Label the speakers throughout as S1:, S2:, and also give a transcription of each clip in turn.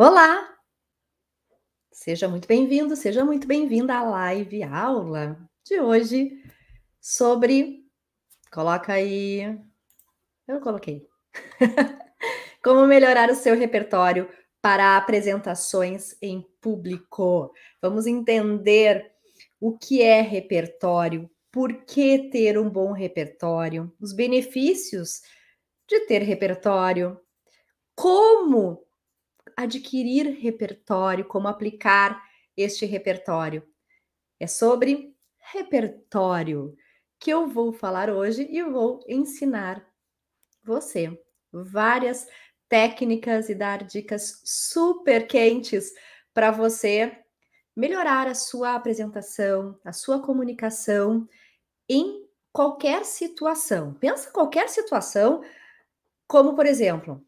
S1: Olá! Seja muito bem-vindo, seja muito bem-vinda à live aula de hoje sobre. Coloca aí. Eu coloquei. Como melhorar o seu repertório para apresentações em público. Vamos entender o que é repertório, por que ter um bom repertório, os benefícios de ter repertório, como adquirir repertório, como aplicar este repertório. É sobre repertório que eu vou falar hoje e vou ensinar você várias técnicas e dar dicas super quentes para você melhorar a sua apresentação, a sua comunicação em qualquer situação. Pensa qualquer situação, como por exemplo,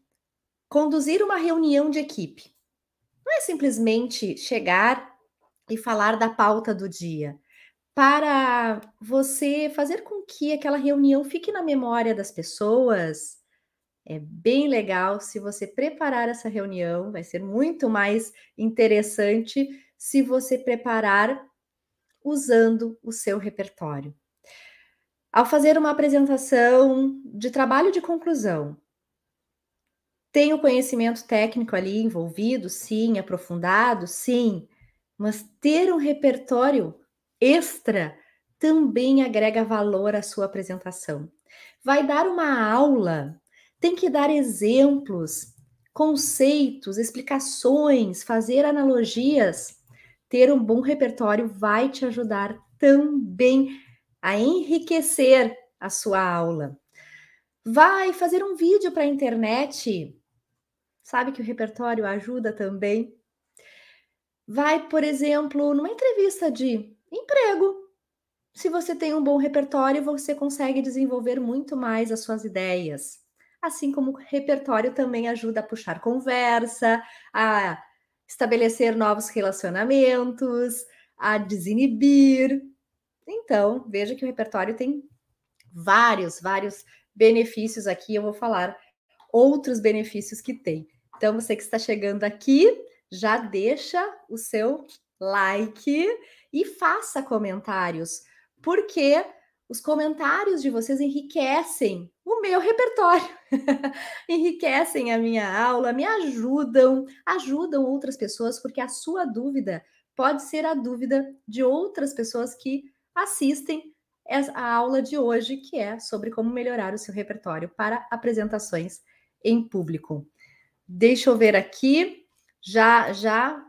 S1: conduzir uma reunião de equipe. Não é simplesmente chegar e falar da pauta do dia. Para você fazer com que aquela reunião fique na memória das pessoas, é bem legal se você preparar essa reunião, vai ser muito mais interessante se você preparar usando o seu repertório. Ao fazer uma apresentação de trabalho de conclusão, tem o conhecimento técnico ali envolvido, sim, aprofundado, sim, mas ter um repertório extra também agrega valor à sua apresentação. Vai dar uma aula, tem que dar exemplos, conceitos, explicações, fazer analogias. Ter um bom repertório vai te ajudar também a enriquecer a sua aula. Vai fazer um vídeo para a internet, Sabe que o repertório ajuda também. Vai, por exemplo, numa entrevista de emprego. Se você tem um bom repertório, você consegue desenvolver muito mais as suas ideias. Assim como o repertório também ajuda a puxar conversa, a estabelecer novos relacionamentos, a desinibir. Então, veja que o repertório tem vários, vários benefícios aqui. Eu vou falar outros benefícios que tem. Então, você que está chegando aqui, já deixa o seu like e faça comentários, porque os comentários de vocês enriquecem o meu repertório, enriquecem a minha aula, me ajudam, ajudam outras pessoas, porque a sua dúvida pode ser a dúvida de outras pessoas que assistem a aula de hoje, que é sobre como melhorar o seu repertório para apresentações em público. Deixa eu ver aqui. Já já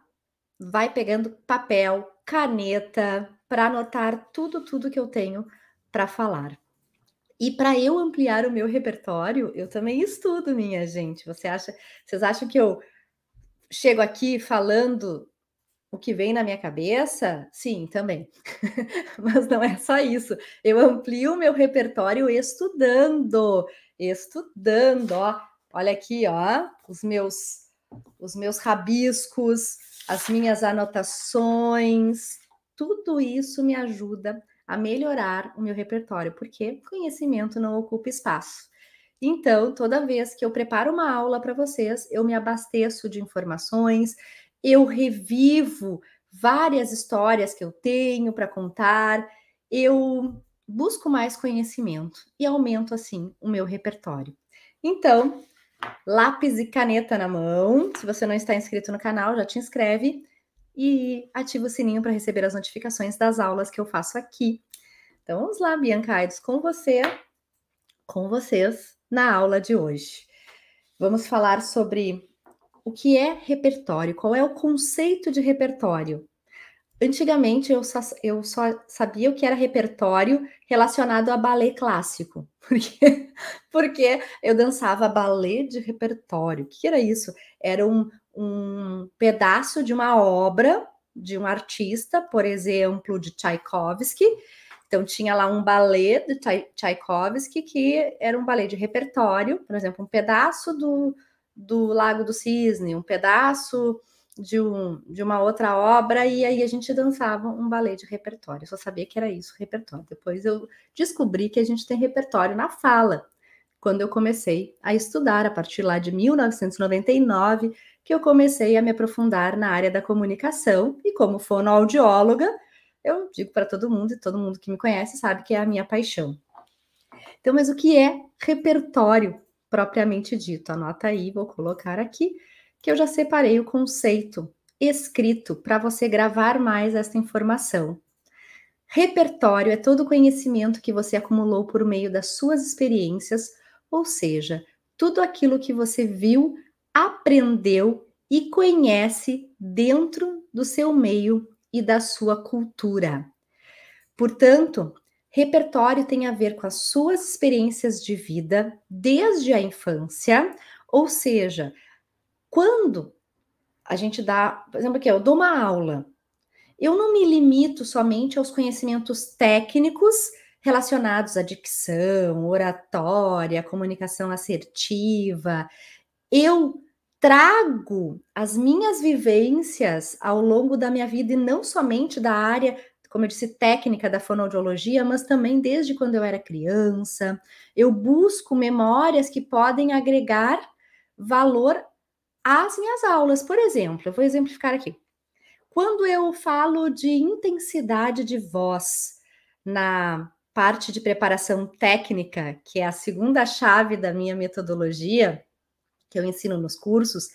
S1: vai pegando papel, caneta para anotar tudo tudo que eu tenho para falar. E para eu ampliar o meu repertório, eu também estudo, minha gente. Você acha, vocês acham que eu chego aqui falando o que vem na minha cabeça? Sim, também. Mas não é só isso. Eu amplio o meu repertório estudando, estudando, ó. Olha aqui, ó, os meus os meus rabiscos, as minhas anotações, tudo isso me ajuda a melhorar o meu repertório, porque conhecimento não ocupa espaço. Então, toda vez que eu preparo uma aula para vocês, eu me abasteço de informações, eu revivo várias histórias que eu tenho para contar, eu busco mais conhecimento e aumento assim o meu repertório. Então, lápis e caneta na mão. Se você não está inscrito no canal, já te inscreve e ativa o sininho para receber as notificações das aulas que eu faço aqui. Então vamos lá, Bianca Aidos, com você, com vocês na aula de hoje. Vamos falar sobre o que é repertório, qual é o conceito de repertório. Antigamente eu só, eu só sabia o que era repertório relacionado a balé clássico, porque, porque eu dançava balé de repertório. O que era isso? Era um, um pedaço de uma obra de um artista, por exemplo, de Tchaikovsky. Então tinha lá um balé de Tchaikovsky que era um balé de repertório, por exemplo, um pedaço do, do Lago do Cisne, um pedaço de, um, de uma outra obra e aí a gente dançava um balé de repertório. Eu só sabia que era isso, repertório. Depois eu descobri que a gente tem repertório na fala. Quando eu comecei a estudar, a partir lá de 1999, que eu comecei a me aprofundar na área da comunicação e como fonoaudióloga, eu digo para todo mundo e todo mundo que me conhece sabe que é a minha paixão. Então, mas o que é repertório propriamente dito? Anota aí, vou colocar aqui que eu já separei o conceito escrito para você gravar mais essa informação. Repertório é todo o conhecimento que você acumulou por meio das suas experiências, ou seja, tudo aquilo que você viu, aprendeu e conhece dentro do seu meio e da sua cultura. Portanto, repertório tem a ver com as suas experiências de vida desde a infância, ou seja, quando a gente dá, por exemplo, aqui, eu dou uma aula, eu não me limito somente aos conhecimentos técnicos relacionados à dicção, oratória, comunicação assertiva. Eu trago as minhas vivências ao longo da minha vida e não somente da área, como eu disse, técnica da fonoaudiologia, mas também desde quando eu era criança. Eu busco memórias que podem agregar valor as minhas aulas, por exemplo, eu vou exemplificar aqui. Quando eu falo de intensidade de voz na parte de preparação técnica, que é a segunda chave da minha metodologia, que eu ensino nos cursos,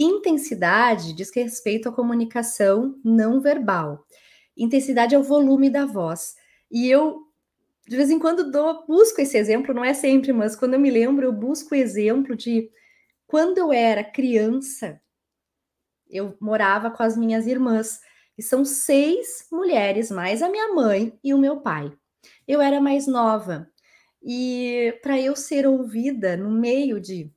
S1: intensidade diz respeito à comunicação não verbal. Intensidade é o volume da voz. E eu de vez em quando dou, busco esse exemplo, não é sempre, mas quando eu me lembro, eu busco o exemplo de quando eu era criança, eu morava com as minhas irmãs, e são seis mulheres, mais a minha mãe e o meu pai. Eu era mais nova, e para eu ser ouvida no meio de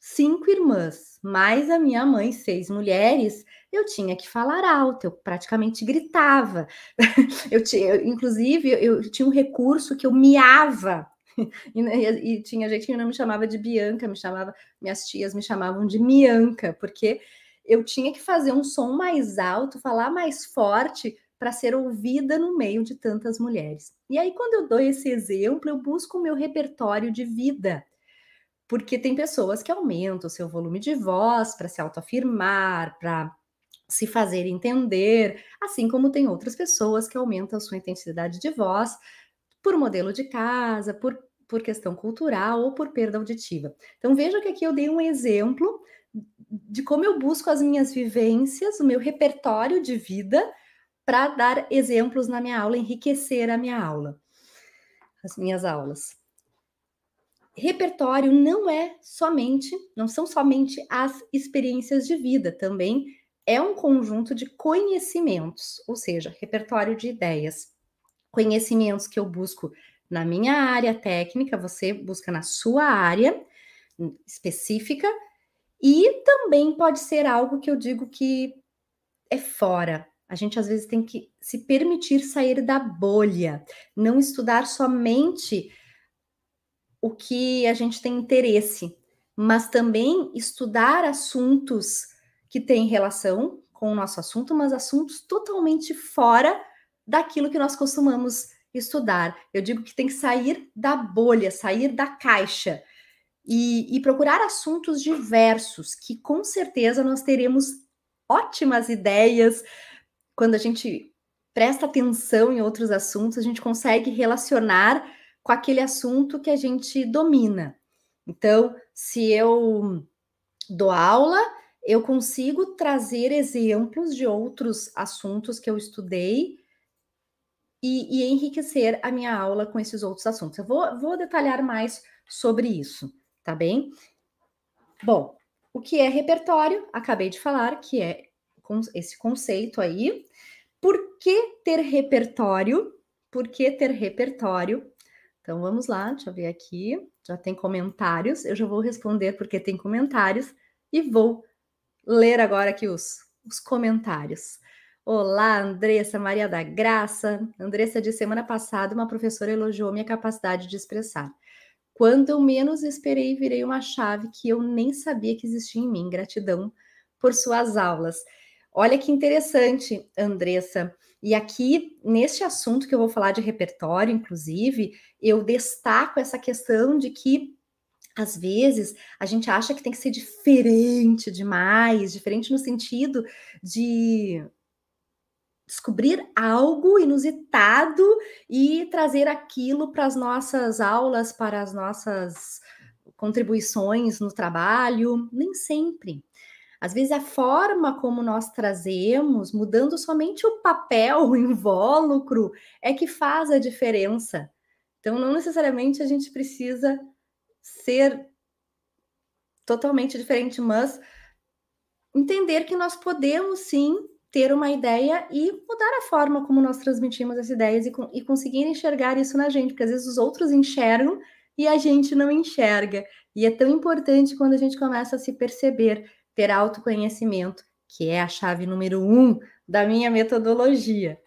S1: cinco irmãs, mais a minha mãe, seis mulheres, eu tinha que falar alto, eu praticamente gritava. Eu tinha, inclusive, eu tinha um recurso que eu miava e, e, tinha gente que não me chamava de Bianca, me chamava, minhas tias me chamavam de Mianca, porque eu tinha que fazer um som mais alto, falar mais forte para ser ouvida no meio de tantas mulheres. E aí, quando eu dou esse exemplo, eu busco o meu repertório de vida. Porque tem pessoas que aumentam o seu volume de voz para se autoafirmar, para se fazer entender, assim como tem outras pessoas que aumentam a sua intensidade de voz por modelo de casa, por por questão cultural ou por perda auditiva. Então veja que aqui eu dei um exemplo de como eu busco as minhas vivências, o meu repertório de vida para dar exemplos na minha aula, enriquecer a minha aula, as minhas aulas. Repertório não é somente, não são somente as experiências de vida, também é um conjunto de conhecimentos, ou seja, repertório de ideias, conhecimentos que eu busco na minha área técnica, você busca na sua área específica, e também pode ser algo que eu digo que é fora. A gente às vezes tem que se permitir sair da bolha, não estudar somente o que a gente tem interesse, mas também estudar assuntos que têm relação com o nosso assunto, mas assuntos totalmente fora daquilo que nós costumamos estudar. Eu digo que tem que sair da bolha, sair da caixa e, e procurar assuntos diversos, que com certeza nós teremos ótimas ideias quando a gente presta atenção em outros assuntos, a gente consegue relacionar com aquele assunto que a gente domina. Então, se eu dou aula, eu consigo trazer exemplos de outros assuntos que eu estudei e, e, enriquecer a minha aula com esses outros assuntos. Eu vou, vou detalhar mais sobre isso, tá bem? Bom, o que é repertório? Acabei de falar que é esse conceito aí. Por que ter repertório? Por que ter repertório? Então vamos lá, deixa eu ver aqui. Já tem comentários. Eu já vou responder porque tem comentários e vou ler agora aqui os, os comentários. Olá, Andressa, Maria da Graça. Andressa, de semana passada, uma professora elogiou minha capacidade de expressar. Quando eu menos esperei, virei uma chave que eu nem sabia que existia em mim. Gratidão por suas aulas. Olha que interessante, Andressa. E aqui, neste assunto que eu vou falar de repertório, inclusive, eu destaco essa questão de que às vezes a gente acha que tem que ser diferente demais, diferente no sentido de descobrir algo inusitado e trazer aquilo para as nossas aulas, para as nossas contribuições no trabalho, nem sempre. Às vezes a forma como nós trazemos, mudando somente o papel, o invólucro, é que faz a diferença. Então, não necessariamente a gente precisa ser totalmente diferente, mas entender que nós podemos sim ter uma ideia e mudar a forma como nós transmitimos as ideias e, e conseguir enxergar isso na gente, porque às vezes os outros enxergam e a gente não enxerga. E é tão importante quando a gente começa a se perceber, ter autoconhecimento, que é a chave número um da minha metodologia.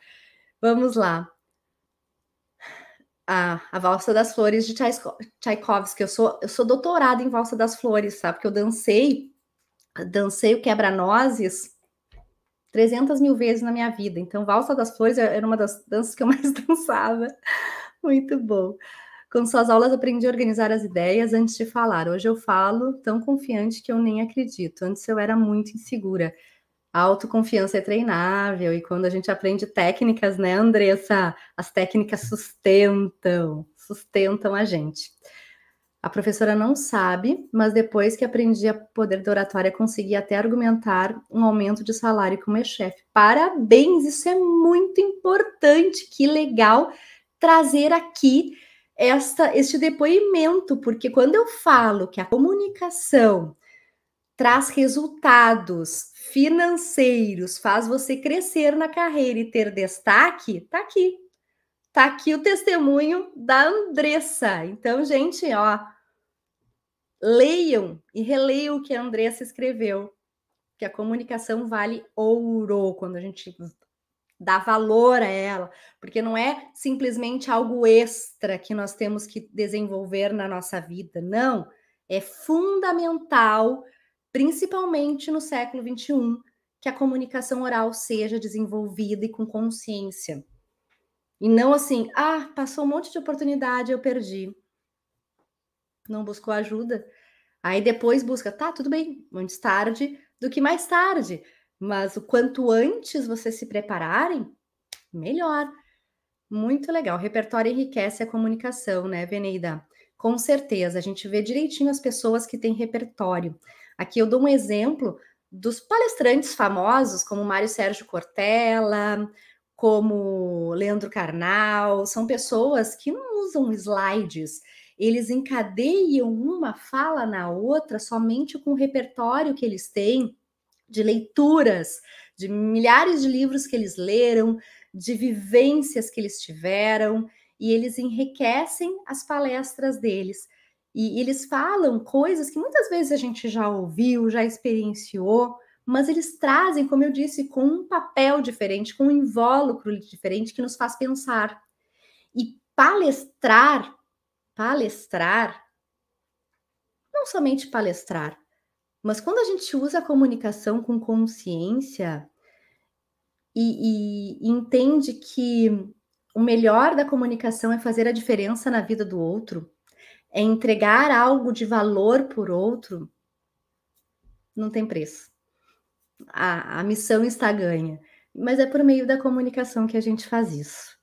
S1: Vamos lá. A, a Valsa das Flores de Tchaikovsky. Eu sou, eu sou doutorada em Valsa das Flores, sabe? Porque eu dancei, dancei o quebra-nozes 300 mil vezes na minha vida. Então, Valsa das Flores era uma das danças que eu mais dançava. Muito bom. Com suas aulas, aprendi a organizar as ideias antes de falar. Hoje eu falo tão confiante que eu nem acredito. Antes eu era muito insegura. A autoconfiança é treinável e quando a gente aprende técnicas, né, Andressa? As técnicas sustentam, sustentam a gente. A professora não sabe, mas depois que aprendi a poder da oratória, consegui até argumentar um aumento de salário como chefe. Parabéns, isso é muito importante. Que legal trazer aqui esta, este depoimento, porque quando eu falo que a comunicação traz resultados financeiros, faz você crescer na carreira e ter destaque, tá aqui. Tá aqui o testemunho da Andressa. Então, gente, ó, leiam e releiam o que a Andressa escreveu, que a comunicação vale ouro quando a gente dá valor a ela, porque não é simplesmente algo extra que nós temos que desenvolver na nossa vida, não, é fundamental, principalmente no século 21, que a comunicação oral seja desenvolvida e com consciência. E não assim, ah, passou um monte de oportunidade, eu perdi. Não buscou ajuda. Aí depois busca, tá, tudo bem, antes tarde do que mais tarde. Mas o quanto antes vocês se prepararem, melhor. Muito legal. O repertório enriquece a comunicação, né, Veneida? Com certeza. A gente vê direitinho as pessoas que têm repertório. Aqui eu dou um exemplo dos palestrantes famosos, como Mário Sérgio Cortella, como Leandro Carnal, são pessoas que não usam slides, eles encadeiam uma fala na outra somente com o repertório que eles têm de leituras, de milhares de livros que eles leram, de vivências que eles tiveram, e eles enriquecem as palestras deles. E eles falam coisas que muitas vezes a gente já ouviu, já experienciou, mas eles trazem, como eu disse, com um papel diferente, com um invólucro diferente que nos faz pensar. E palestrar, palestrar, não somente palestrar, mas quando a gente usa a comunicação com consciência e, e, e entende que o melhor da comunicação é fazer a diferença na vida do outro, é entregar algo de valor por outro, não tem preço a, a missão está ganha. Mas é por meio da comunicação que a gente faz isso.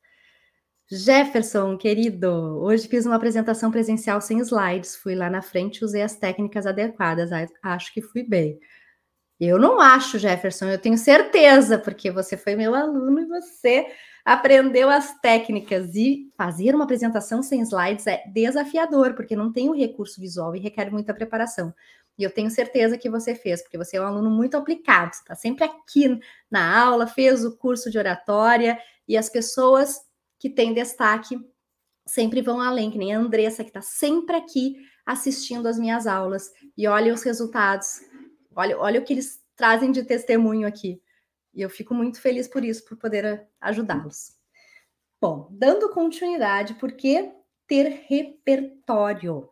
S1: Jefferson, querido, hoje fiz uma apresentação presencial sem slides. Fui lá na frente, usei as técnicas adequadas. Acho que fui bem. Eu não acho, Jefferson, eu tenho certeza, porque você foi meu aluno e você aprendeu as técnicas. E fazer uma apresentação sem slides é desafiador, porque não tem o recurso visual e requer muita preparação. E eu tenho certeza que você fez, porque você é um aluno muito aplicado, está sempre aqui na aula, fez o curso de oratória, e as pessoas que têm destaque sempre vão além, que nem a Andressa, que está sempre aqui assistindo as minhas aulas. E olha os resultados, olha, olha o que eles trazem de testemunho aqui. E eu fico muito feliz por isso, por poder ajudá-los. Bom, dando continuidade, por que ter repertório?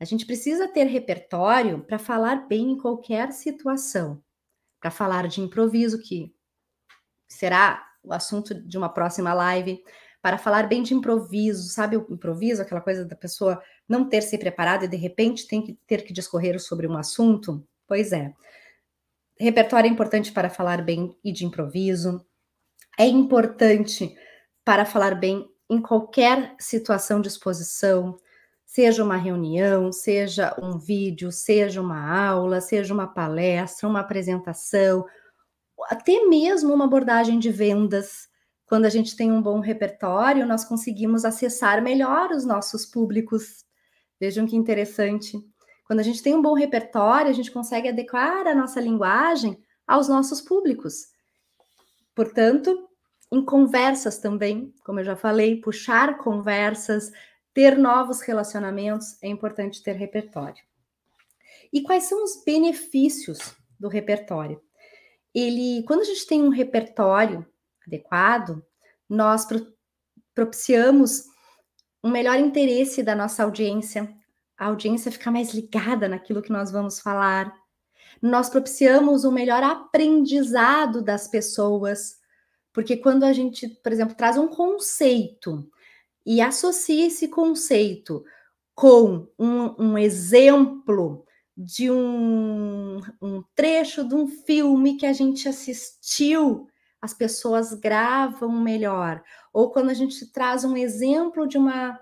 S1: A gente precisa ter repertório para falar bem em qualquer situação. Para falar de improviso, que será o assunto de uma próxima live, para falar bem de improviso, sabe o improviso, aquela coisa da pessoa não ter se preparado e de repente tem que ter que discorrer sobre um assunto? Pois é. Repertório é importante para falar bem e de improviso. É importante para falar bem em qualquer situação de exposição, seja uma reunião, seja um vídeo, seja uma aula, seja uma palestra, uma apresentação, até mesmo uma abordagem de vendas. Quando a gente tem um bom repertório, nós conseguimos acessar melhor os nossos públicos. Vejam que interessante. Quando a gente tem um bom repertório, a gente consegue adequar a nossa linguagem aos nossos públicos. Portanto, em conversas também, como eu já falei, puxar conversas, ter novos relacionamentos, é importante ter repertório. E quais são os benefícios do repertório? Ele, quando a gente tem um repertório adequado, nós propiciamos um melhor interesse da nossa audiência, a audiência fica mais ligada naquilo que nós vamos falar. Nós propiciamos um melhor aprendizado das pessoas, porque quando a gente, por exemplo, traz um conceito e associa esse conceito com um, um exemplo de um, um, trecho de um filme que a gente assistiu, as pessoas gravam melhor. Ou quando a gente traz um exemplo de uma,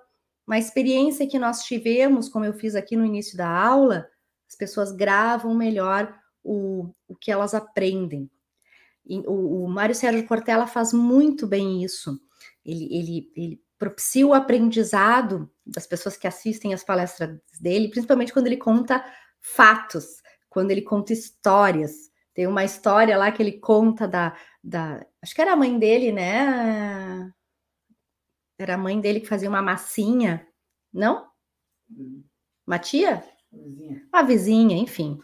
S1: uma experiência que nós tivemos, como eu fiz aqui no início da aula, as pessoas gravam melhor o, o que elas aprendem. E o, o Mário Sérgio Cortella faz muito bem isso. Ele, ele, ele propicia o aprendizado das pessoas que assistem as palestras dele, principalmente quando ele conta fatos, quando ele conta histórias. Tem uma história lá que ele conta da, da. Acho que era a mãe dele, né? Era a mãe dele que fazia uma massinha, não? Uma tia? Vizinha. Uma vizinha, enfim.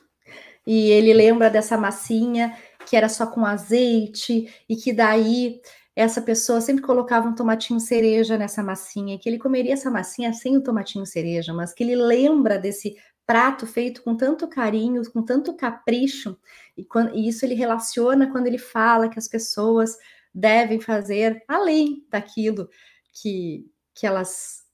S1: E ele lembra dessa massinha que era só com azeite e que daí essa pessoa sempre colocava um tomatinho cereja nessa massinha, que ele comeria essa massinha sem o tomatinho cereja, mas que ele lembra desse prato feito com tanto carinho, com tanto capricho, e, quando, e isso ele relaciona quando ele fala que as pessoas devem fazer além daquilo que, que elas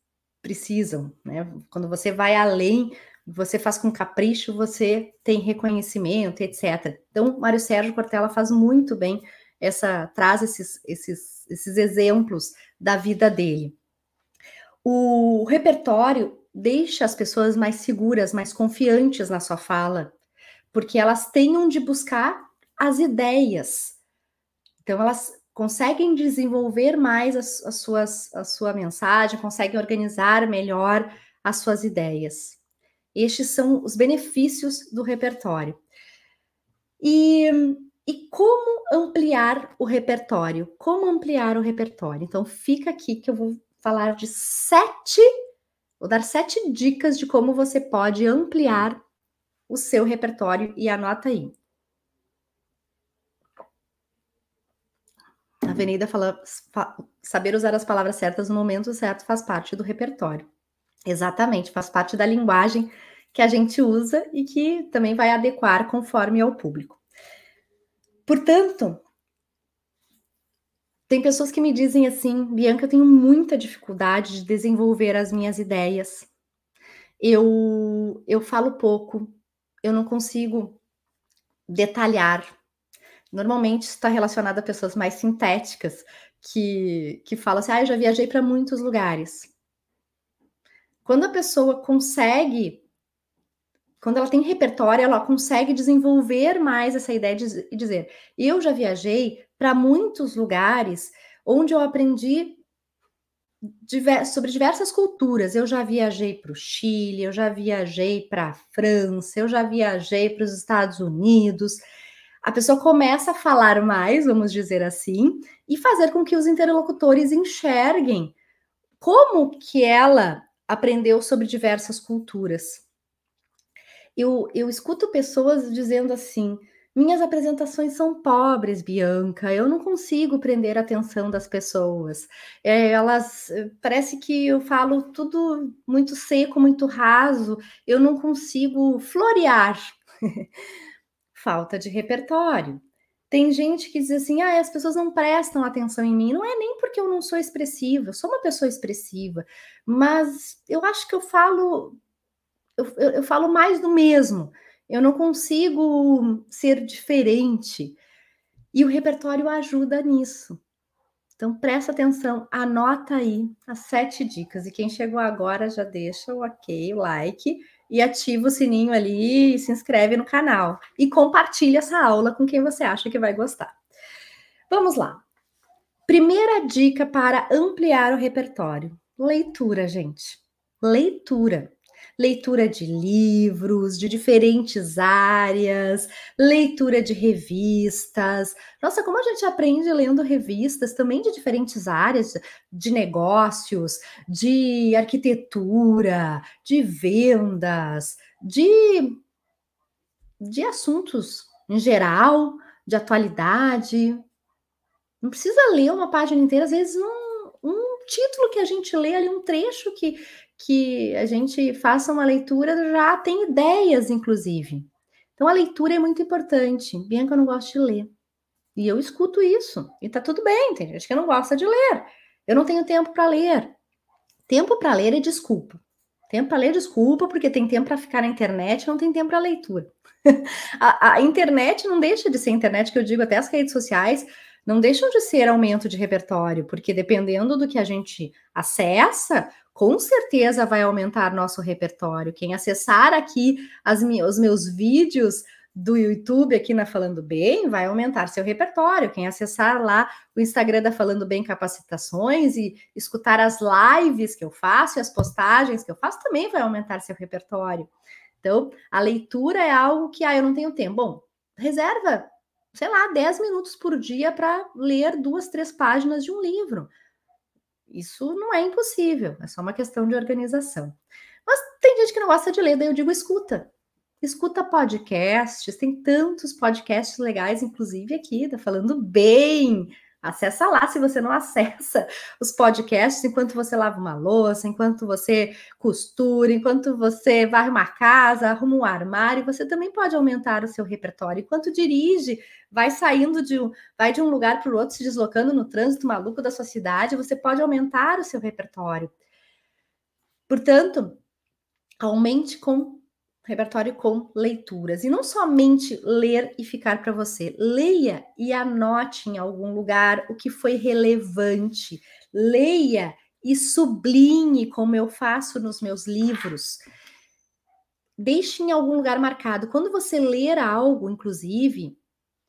S1: precisam, né? Quando você vai além, você faz com capricho, você tem reconhecimento, etc. Então, Mário Sérgio Cortella faz muito bem essa traz esses, esses, esses exemplos da vida dele. O repertório deixa as pessoas mais seguras, mais confiantes na sua fala, porque elas têm onde buscar as ideias. Então, elas conseguem desenvolver mais as, as suas, a sua mensagem, conseguem organizar melhor as suas ideias. Estes são os benefícios do repertório. E e como ampliar o repertório? Como ampliar o repertório? Então, fica aqui que eu vou falar de sete, vou dar sete dicas de como você pode ampliar o seu repertório e anota aí. A Avenida fala, saber usar as palavras certas no momento certo faz parte do repertório. Exatamente, faz parte da linguagem que a gente usa e que também vai adequar conforme ao público. Portanto, tem pessoas que me dizem assim, Bianca, eu tenho muita dificuldade de desenvolver as minhas ideias. Eu eu falo pouco, eu não consigo detalhar. Normalmente está relacionado a pessoas mais sintéticas que que falam assim: "Ah, eu já viajei para muitos lugares". Quando a pessoa consegue quando ela tem repertório, ela consegue desenvolver mais essa ideia de dizer: eu já viajei para muitos lugares onde eu aprendi sobre diversas culturas. Eu já viajei para o Chile, eu já viajei para a França, eu já viajei para os Estados Unidos. A pessoa começa a falar mais, vamos dizer assim, e fazer com que os interlocutores enxerguem como que ela aprendeu sobre diversas culturas eu, eu escuto pessoas dizendo assim: minhas apresentações são pobres, Bianca, eu não consigo prender a atenção das pessoas. É, elas parece que eu falo tudo muito seco, muito raso, eu não consigo florear. Falta de repertório. Tem gente que diz assim: ah, as pessoas não prestam atenção em mim. Não é nem porque eu não sou expressiva, eu sou uma pessoa expressiva, mas eu acho que eu falo, eu, eu, eu falo mais do mesmo. Eu não consigo ser diferente. E o repertório ajuda nisso. Então presta atenção, anota aí as sete dicas. E quem chegou agora já deixa o ok, o like e ativa o sininho ali e se inscreve no canal. E compartilha essa aula com quem você acha que vai gostar. Vamos lá. Primeira dica para ampliar o repertório: leitura, gente. Leitura leitura de livros de diferentes áreas, leitura de revistas. Nossa, como a gente aprende lendo revistas também de diferentes áreas, de negócios, de arquitetura, de vendas, de, de assuntos em geral, de atualidade. Não precisa ler uma página inteira, às vezes um, um título que a gente lê ali, um trecho que, que a gente faça uma leitura, já tem ideias, inclusive. Então, a leitura é muito importante. Bianca, eu não gosto de ler. E eu escuto isso. E tá tudo bem, tem gente que não gosta de ler. Eu não tenho tempo para ler. Tempo para ler é desculpa. Tempo para ler, desculpa, porque tem tempo para ficar na internet, não tem tempo para leitura. a, a, internet não deixa de ser internet, que eu digo até as redes sociais, não deixam de ser aumento de repertório, porque dependendo do que a gente acessa, com certeza vai aumentar nosso repertório. Quem acessar aqui as, os meus vídeos do YouTube aqui na Falando Bem vai aumentar seu repertório. Quem acessar lá o Instagram da Falando Bem Capacitações e escutar as lives que eu faço e as postagens que eu faço também vai aumentar seu repertório. Então, a leitura é algo que, ah, eu não tenho tempo. Bom, reserva, sei lá, 10 minutos por dia para ler duas, três páginas de um livro. Isso não é impossível, é só uma questão de organização. Mas tem gente que não gosta de ler, daí eu digo escuta. Escuta podcasts, tem tantos podcasts legais, inclusive aqui, tá falando bem Acessa lá se você não acessa os podcasts enquanto você lava uma louça, enquanto você costura, enquanto você varre uma casa, arruma um armário, você também pode aumentar o seu repertório. Enquanto dirige, vai saindo de um, vai de um lugar para o outro, se deslocando no trânsito maluco da sua cidade, você pode aumentar o seu repertório. Portanto, aumente com repertório com leituras. E não somente ler e ficar para você. Leia e anote em algum lugar o que foi relevante. Leia e sublinhe, como eu faço nos meus livros. Deixe em algum lugar marcado. Quando você ler algo, inclusive,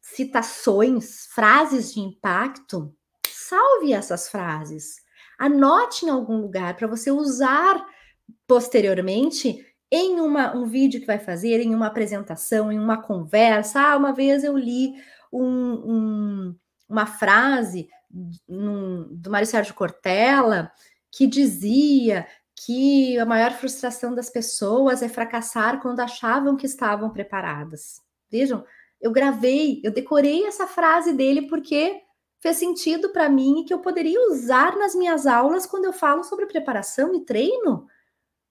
S1: citações, frases de impacto, salve essas frases. Anote em algum lugar para você usar posteriormente em uma, um vídeo que vai fazer, em uma apresentação, em uma conversa. Ah, uma vez eu li um, um, uma frase num, do Mário Sérgio Cortella que dizia que a maior frustração das pessoas é fracassar quando achavam que estavam preparadas. Vejam, eu gravei, eu decorei essa frase dele porque fez sentido para mim e que eu poderia usar nas minhas aulas quando eu falo sobre preparação e treino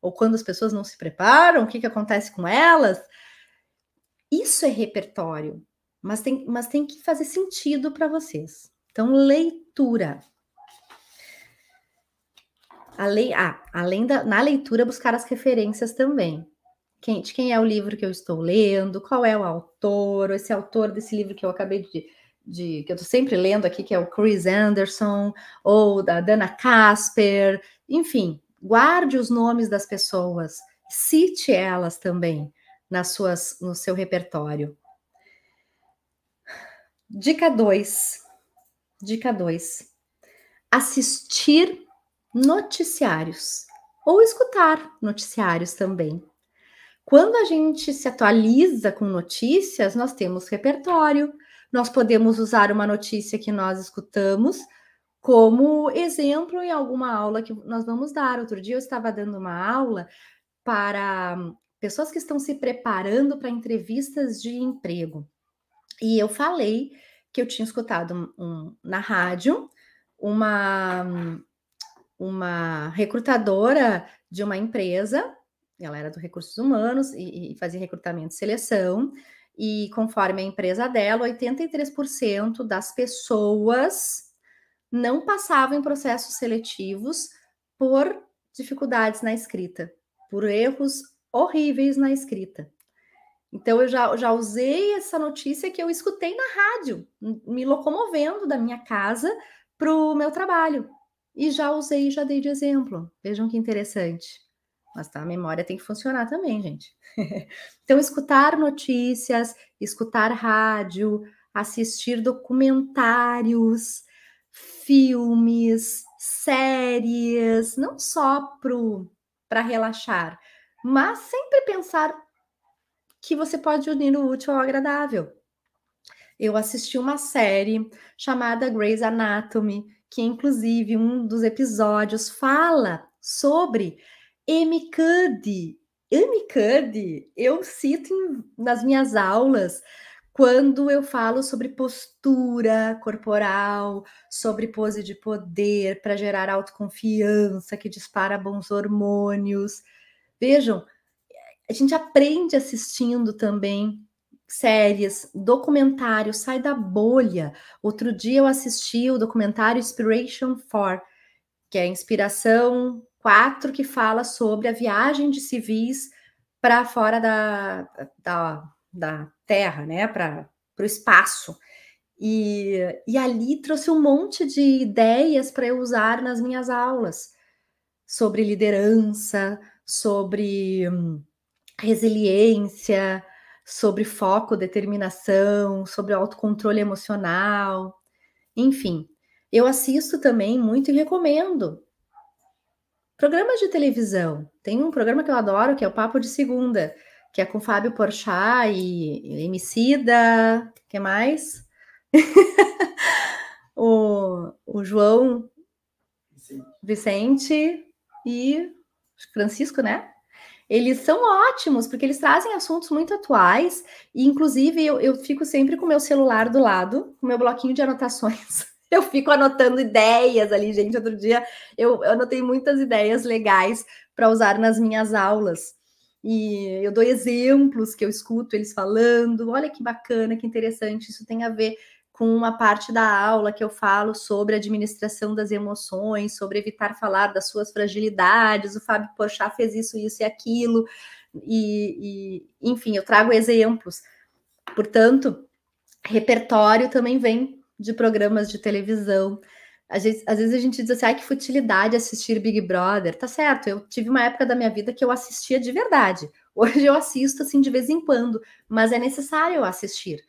S1: ou quando as pessoas não se preparam, o que, que acontece com elas. Isso é repertório, mas tem, mas tem que fazer sentido para vocês. Então, leitura. Além, ah, além da na leitura, buscar as referências também. Quem, de quem é o livro que eu estou lendo, qual é o autor, esse autor desse livro que eu acabei de, de que eu estou sempre lendo aqui, que é o Chris Anderson, ou da Dana Casper, enfim, guarde os nomes das pessoas, cite elas também nas suas, no seu repertório. Dica 2. Dica 2. Assistir noticiários ou escutar noticiários também. Quando a gente se atualiza com notícias, nós temos repertório, nós podemos usar uma notícia que nós escutamos como exemplo em alguma aula que nós vamos dar. Outro dia eu estava dando uma aula para pessoas que estão se preparando para entrevistas de emprego. E eu falei que eu tinha escutado um, um, na rádio uma, uma recrutadora de uma empresa, ela era do recursos humanos e, e fazia recrutamento e seleção, e conforme a empresa dela, 83% das pessoas não passavam em processos seletivos por dificuldades na escrita, por erros horríveis na escrita. Então, eu já, já usei essa notícia que eu escutei na rádio, me locomovendo da minha casa para o meu trabalho. E já usei e já dei de exemplo. Vejam que interessante. Mas tá, a memória tem que funcionar também, gente. então, escutar notícias, escutar rádio, assistir documentários, filmes, séries, não só para relaxar, mas sempre pensar que você pode unir o útil ao agradável. Eu assisti uma série chamada Grey's Anatomy, que inclusive um dos episódios fala sobre MCUD. MCUD eu cito em, nas minhas aulas quando eu falo sobre postura corporal, sobre pose de poder para gerar autoconfiança, que dispara bons hormônios. Vejam, a gente aprende assistindo também séries, documentários, sai da bolha. Outro dia eu assisti o documentário Inspiration 4, que é a inspiração 4, que fala sobre a viagem de civis para fora da, da, da Terra, né? Para o espaço. E, e ali trouxe um monte de ideias para eu usar nas minhas aulas sobre liderança, sobre hum, resiliência, sobre foco, determinação, sobre autocontrole emocional, enfim. Eu assisto também muito e recomendo programas de televisão. Tem um programa que eu adoro, que é o Papo de Segunda, que é com Fábio Porchat e Emicida, que mais? o, o João Vicente e Francisco, né? eles são ótimos, porque eles trazem assuntos muito atuais, e inclusive eu, eu fico sempre com o meu celular do lado, com o meu bloquinho de anotações. Eu fico anotando ideias ali, gente. Outro dia eu, eu anotei muitas ideias legais para usar nas minhas aulas. E eu dou exemplos que eu escuto eles falando. Olha que bacana, que interessante. Isso tem a ver com uma parte da aula que eu falo sobre administração das emoções, sobre evitar falar das suas fragilidades. O Fábio Porchat fez isso, isso e aquilo. E, e enfim, eu trago exemplos. Portanto, repertório também vem de programas de televisão. Às vezes, às vezes a gente diz assim, ai, que futilidade assistir Big Brother. Tá certo, eu tive uma época da minha vida que eu assistia de verdade. Hoje eu assisto assim de vez em quando, mas é necessário eu assistir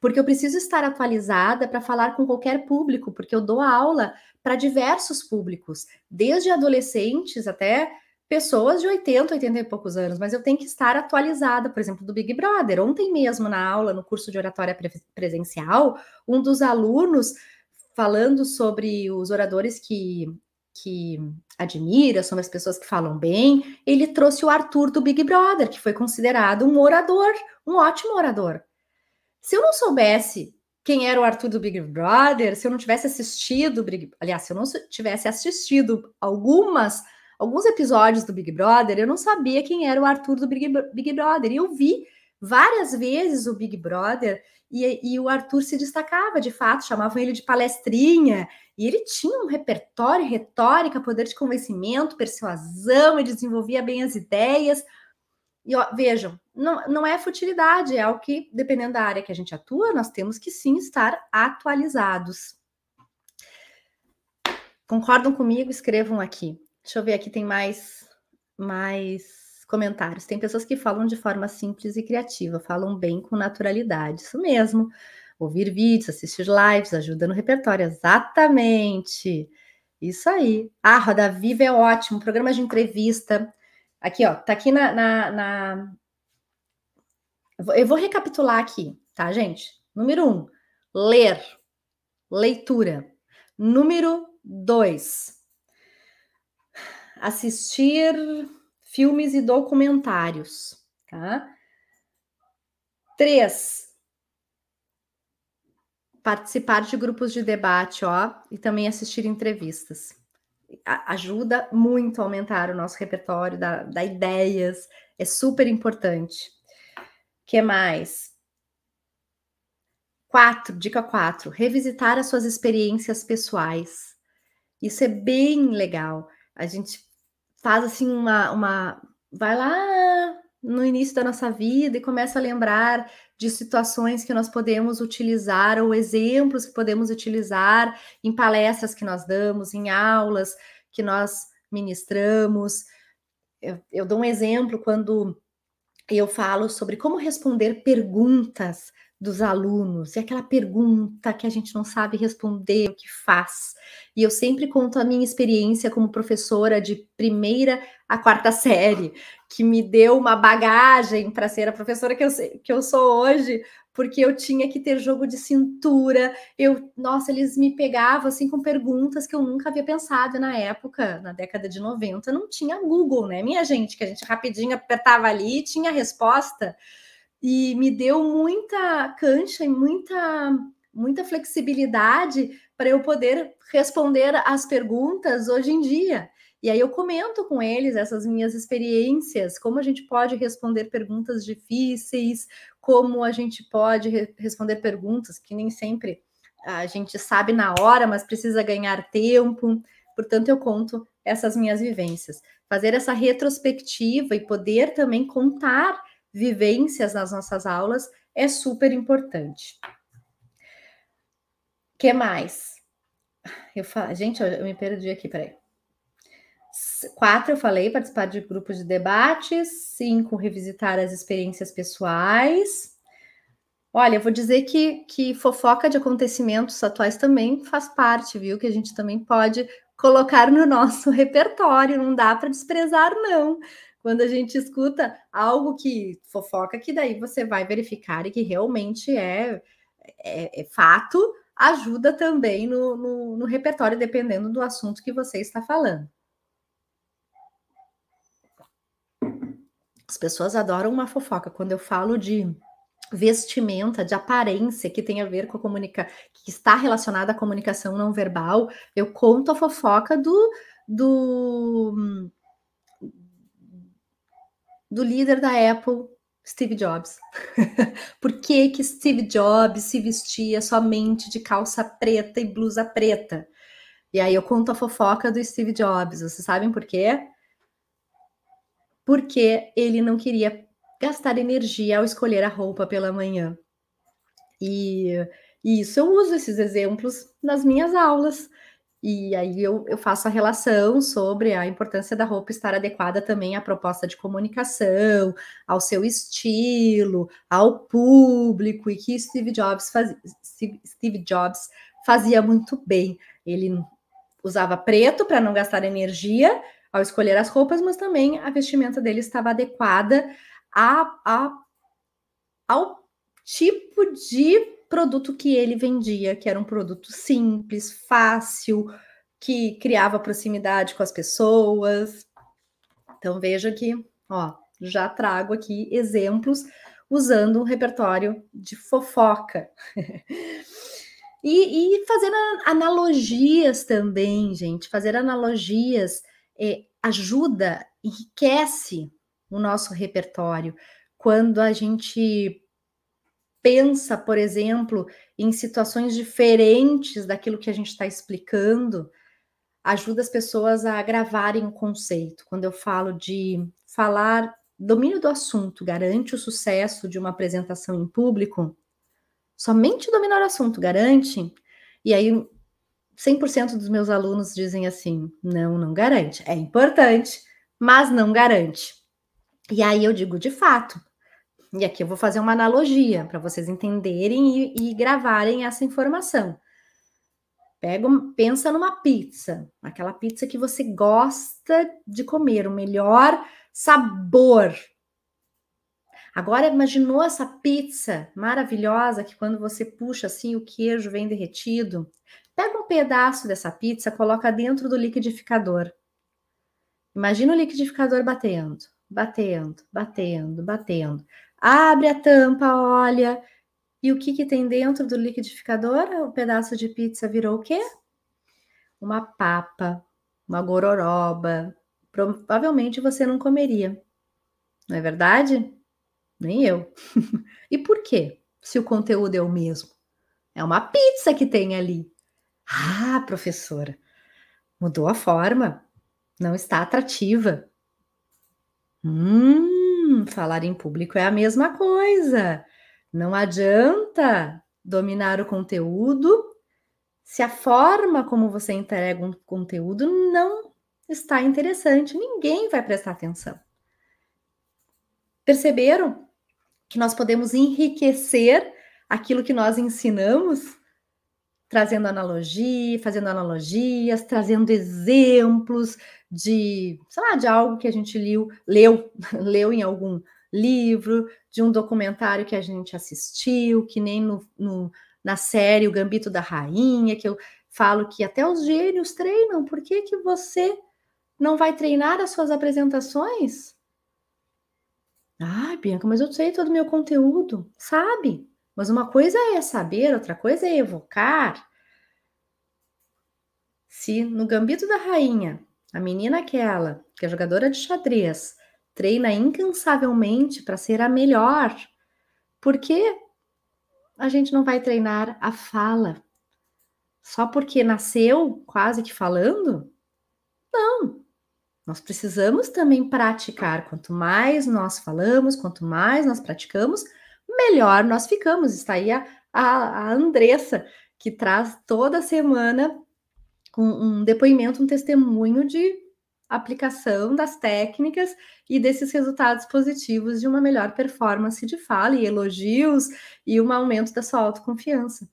S1: porque eu preciso estar atualizada para falar com qualquer público, porque eu dou aula para diversos públicos, desde adolescentes até pessoas de 80, 80 e poucos anos, mas eu tenho que estar atualizada, por exemplo, do Big Brother. Ontem mesmo, na aula, no curso de oratória presencial, um dos alunos falando sobre os oradores que, que admira, sobre as pessoas que falam bem, ele trouxe o Arthur do Big Brother, que foi considerado um orador, um ótimo orador. Se eu não soubesse quem era o Arthur do Big Brother, se eu não tivesse assistido, aliás, se eu não tivesse assistido algumas alguns episódios do Big Brother, eu não sabia quem era o Arthur do Big, Big Brother. E eu vi várias vezes o Big Brother e, e, o Arthur se destacava, de fato, chamavam ele de palestrinha, e ele tinha um repertório, retórica, poder de convencimento, persuasão, e desenvolvia bem as ideias. E ó, vejam, não, não é futilidade, é algo que, dependendo da área que a gente atua, nós temos que sim estar atualizados. Concordam comigo? Escrevam aqui. Deixa eu ver aqui, tem mais, mais comentários. Tem pessoas que falam de forma simples e criativa, falam bem com naturalidade. Isso mesmo. Ouvir vídeos, assistir lives, ajuda no repertório. Exatamente. Isso aí. Ah, Roda Viva é ótimo. Programa de entrevista. Aqui, ó, tá aqui na, na, na, eu vou recapitular aqui, tá, gente? Número um, ler, leitura. Número dois, assistir filmes e documentários, tá? Três, participar de grupos de debate, ó, e também assistir entrevistas. ajuda muito a aumentar o nosso repertório, dar, dar ideias, é super importante que mais? Quatro, dica quatro, revisitar as suas experiências pessoais. Isso é bem legal. A gente faz assim uma, uma vai lá no início da nossa vida e começa a lembrar de situações que nós podemos utilizar ou exemplos que podemos utilizar em palestras que nós damos, em aulas que nós ministramos. Eu, eu dou um exemplo quando eu falo sobre como responder perguntas dos alunos, e aquela pergunta que a gente não sabe responder, o que faz. E eu sempre conto a minha experiência como professora de primeira a quarta série, que me deu uma bagagem para ser a professora que eu, que eu sou hoje, porque eu tinha que ter jogo de cintura. Eu, nossa, eles me pegavam assim com perguntas que eu nunca havia pensado na época, na década de 90, não tinha Google, né, minha gente, que a gente rapidinho apertava ali e tinha resposta e me deu muita cancha e muita, muita flexibilidade para eu poder responder as perguntas hoje em dia. E aí eu comento com eles essas minhas experiências, como a gente pode responder perguntas difíceis, como a gente pode re responder perguntas que nem sempre a gente sabe na hora, mas precisa ganhar tempo. Portanto, eu conto essas minhas vivências. Fazer essa retrospectiva e poder também contar vivências nas nossas aulas é super importante. que mais? Eu falo, gente, eu me perdi aqui, peraí. Quatro, eu falei, participar de grupos de debates. Cinco, revisitar as experiências pessoais. Olha, eu vou dizer que, que fofoca de acontecimentos atuais também faz parte, viu? Que a gente também pode colocar no nosso repertório, não dá para desprezar, não quando a gente escuta algo que fofoca, que daí você vai verificar e que realmente é, é, é fato, ajuda também no, no, no repertório, dependendo do assunto que você está falando. As pessoas adoram uma fofoca. Quando eu falo de vestimenta, de aparência que tem a ver com a comunicação, que está relacionada à comunicação não verbal, eu conto a fofoca do, do do líder da Apple, Steve Jobs. Por que, que Steve Jobs se vestia somente de calça preta e blusa preta? E aí eu conto a fofoca do Steve Jobs. Vocês sabem por quê? Porque ele não queria gastar energia ao escolher a roupa pela manhã. E, e isso eu uso esses exemplos nas minhas aulas. E aí eu, eu faço a relação sobre a importância da roupa estar adequada também à proposta de comunicação, ao seu estilo, ao público, e que Steve Jobs, faz, Steve Jobs fazia muito bem. Ele usava preto para não gastar energia ao escolher as roupas, mas também a vestimenta dele estava adequada a, a, ao tipo de produto que ele vendia, que era um produto simples, fácil, que criava proximidade com as pessoas. Então veja que, ó, já trago aqui exemplos usando um repertório de fofoca. e, e fazer analogias também, gente. Fazer analogias é, ajuda, enriquece o nosso repertório. Quando a gente pensa, por exemplo, em situações diferentes daquilo que a gente está explicando, ajuda as pessoas a gravarem o conceito. Quando eu falo de falar, domínio do assunto garante o sucesso de uma apresentação em público, somente dominar o assunto garante, e aí 100% dos meus alunos dizem assim: não, não garante. É importante, mas não garante. E aí eu digo, de fato, e aqui eu vou fazer uma analogia para vocês entenderem e, e, gravarem essa informação. Pega, pensa numa pizza, aquela pizza que você gosta de comer, o melhor sabor. Agora imaginou essa pizza maravilhosa que quando você puxa assim o queijo vem derretido? Pega um pedaço dessa pizza, coloca dentro do liquidificador. Imagina o liquidificador batendo, batendo, batendo, batendo. Abre a tampa, olha. E o que, que tem dentro do liquidificador? O pedaço de pizza virou o quê? Uma papa, uma gororoba. Provavelmente você não comeria. Não é verdade? Nem eu. e por quê? Se o conteúdo é o mesmo. É uma pizza que tem ali. Ah, professora, mudou a forma, não está atrativa. Hum, falar em público é a mesma coisa. Não adianta dominar o conteúdo se a forma como você entrega um conteúdo não está interessante, ninguém vai prestar atenção. Perceberam que nós podemos enriquecer aquilo que nós ensinamos, trazendo analogia, fazendo analogias, trazendo exemplos de, sei lá, de algo que a gente leu, leu, leu em algum livro, de um documentário que a gente assistiu, que nem no, no, na série O Gambito da Rainha, que eu falo que até os gênios treinam, por que, que você não vai treinar as suas apresentações? Ah, Bianca, mas eu sei todo o meu conteúdo, sabe? Mas uma coisa é saber, outra coisa é evocar. Se no Gambito da Rainha, a menina aquela, que é jogadora de xadrez, treina incansavelmente para ser a melhor, por que a gente não vai treinar a fala? Só porque nasceu quase que falando? Não. Nós precisamos também praticar. Quanto mais nós falamos, quanto mais nós praticamos, melhor nós ficamos. Está aí a, a, a Andressa, que traz toda semana um, um depoimento, um testemunho de aplicação das técnicas e desses resultados positivos de uma melhor performance de fala e elogios e um aumento da sua autoconfiança.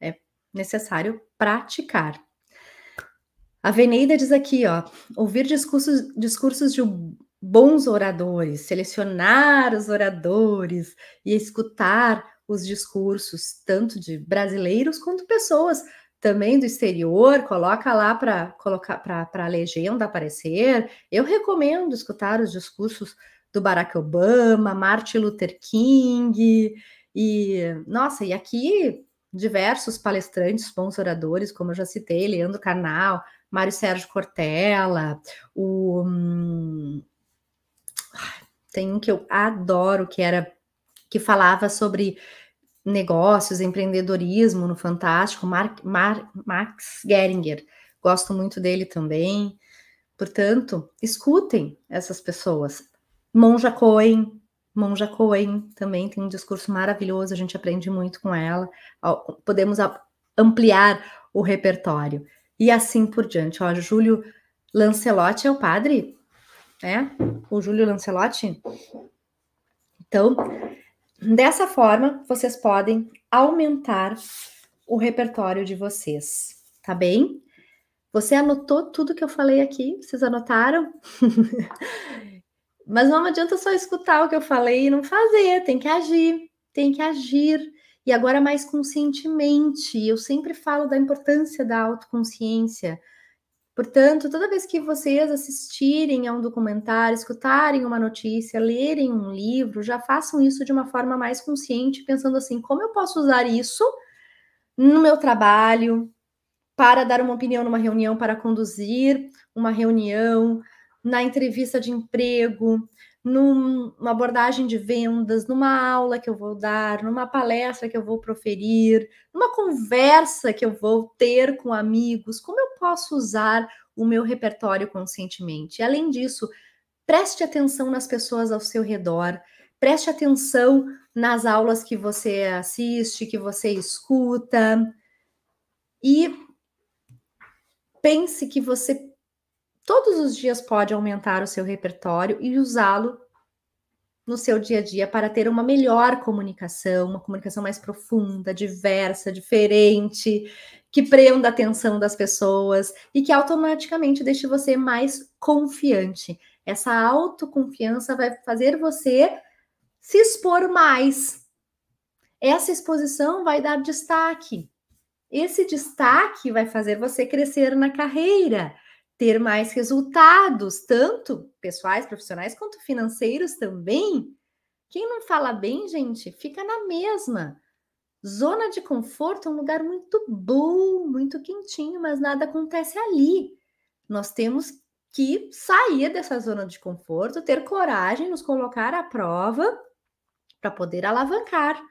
S1: É necessário praticar. A Veneida diz aqui, ó, ouvir discursos, discursos de bons oradores, selecionar os oradores e escutar os discursos tanto de brasileiros quanto pessoas também do exterior, coloca lá para colocar para a legenda aparecer. Eu recomendo escutar os discursos do Barack Obama, Martin Luther King e nossa, e aqui diversos palestrantes, bons oradores, como eu já citei, Leandro Carnal, Mário Sérgio Cortella, o hum, tem um que eu adoro que era que falava sobre negócios, empreendedorismo no Fantástico, Mark, Mar, Max Geringer. Gosto muito dele também. Portanto, escutem essas pessoas. Monja Cohen, Monja Cohen também tem um discurso maravilhoso, a gente aprende muito com ela. Podemos ampliar o repertório. E assim por diante. Ó, Júlio Lancelotti é o padre? É? O Júlio Lancelotti? Então, Dessa forma, vocês podem aumentar o repertório de vocês, tá bem? Você anotou tudo que eu falei aqui? Vocês anotaram? Mas não adianta só escutar o que eu falei e não fazer, tem que agir, tem que agir. E agora mais conscientemente. Eu sempre falo da importância da autoconsciência Portanto, toda vez que vocês assistirem a um documentário, escutarem uma notícia, lerem um livro, já façam isso de uma forma mais consciente, pensando assim: como eu posso usar isso no meu trabalho, para dar uma opinião numa reunião, para conduzir uma reunião, na entrevista de emprego, numa abordagem de vendas, numa aula que eu vou dar, numa palestra que eu vou proferir, numa conversa que eu vou ter com amigos, como eu posso usar o meu repertório conscientemente? Além disso, preste atenção nas pessoas ao seu redor, preste atenção nas aulas que você assiste, que você escuta, e pense que você todos os dias pode aumentar o seu repertório e usá-lo no seu dia a dia para ter uma melhor comunicação, uma comunicação mais profunda, diversa, diferente, que prenda a atenção das pessoas e que automaticamente deixe você mais confiante. Essa autoconfiança vai fazer você se expor mais. Essa exposição vai dar destaque. Esse destaque vai fazer você crescer na carreira ter mais resultados, tanto pessoais, profissionais, quanto financeiros também. Quem não fala bem, gente, fica na mesma. Zona de conforto é um lugar muito bom, muito quentinho, mas nada acontece ali. Nós temos que sair dessa zona de conforto, ter coragem, nos colocar à prova para poder alavancar.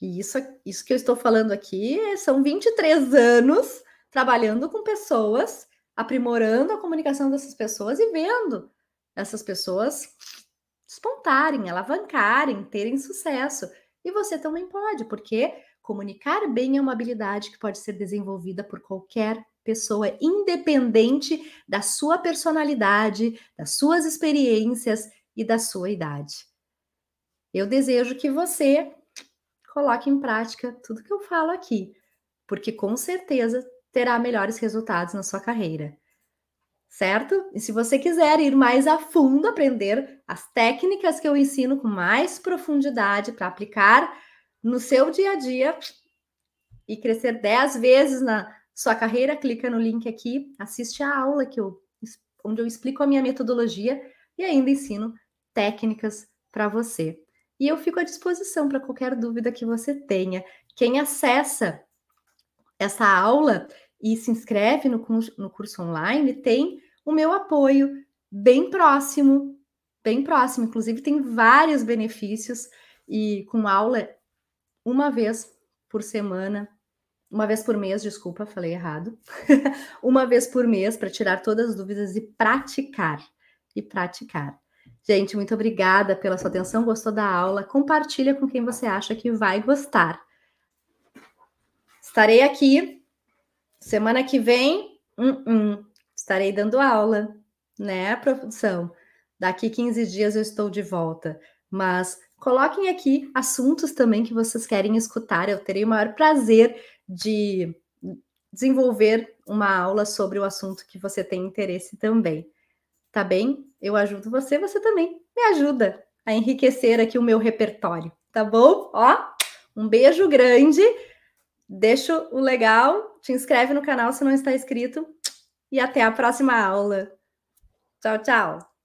S1: E isso, isso que eu estou falando aqui são 23 anos trabalhando com pessoas, aprimorando a comunicação dessas pessoas e vendo essas pessoas despontarem, alavancarem, terem sucesso. E você também pode, porque comunicar bem é uma habilidade que pode ser desenvolvida por qualquer pessoa, independente da sua personalidade, das suas experiências e da sua idade. Eu desejo que você coloque em prática tudo que eu falo aqui, porque com certeza terá melhores resultados na sua carreira. Certo? E se você quiser ir mais a fundo, aprender as técnicas que eu ensino com mais profundidade para aplicar no seu dia a dia e crescer 10 vezes na sua carreira, clica no link aqui, assiste a aula que eu, onde eu explico a minha metodologia e ainda ensino técnicas para você. E eu fico à disposição para qualquer dúvida que você tenha. Quem acessa essa aula e se inscreve no curso, no curso online tem o meu apoio bem próximo, bem próximo. Inclusive, tem vários benefícios e com aula uma vez por semana, uma vez por mês, desculpa, falei errado. uma vez por mês para tirar todas as dúvidas e praticar. E praticar. Gente, muito obrigada pela sua atenção. Gostou da aula? Compartilha com quem você acha que vai gostar. Estarei aqui semana que vem. Uh -uh, estarei dando aula, né, produção? Daqui 15 dias eu estou de volta. Mas coloquem aqui assuntos também que vocês querem escutar. Eu terei o maior prazer de desenvolver uma aula sobre o assunto que você tem interesse também tá bem? Eu ajudo você, você também me ajuda a enriquecer aqui o meu repertório, tá bom? Ó, um beijo grande, deixa o legal, te inscreve no canal se não está inscrito e até a próxima aula. Tchau, tchau!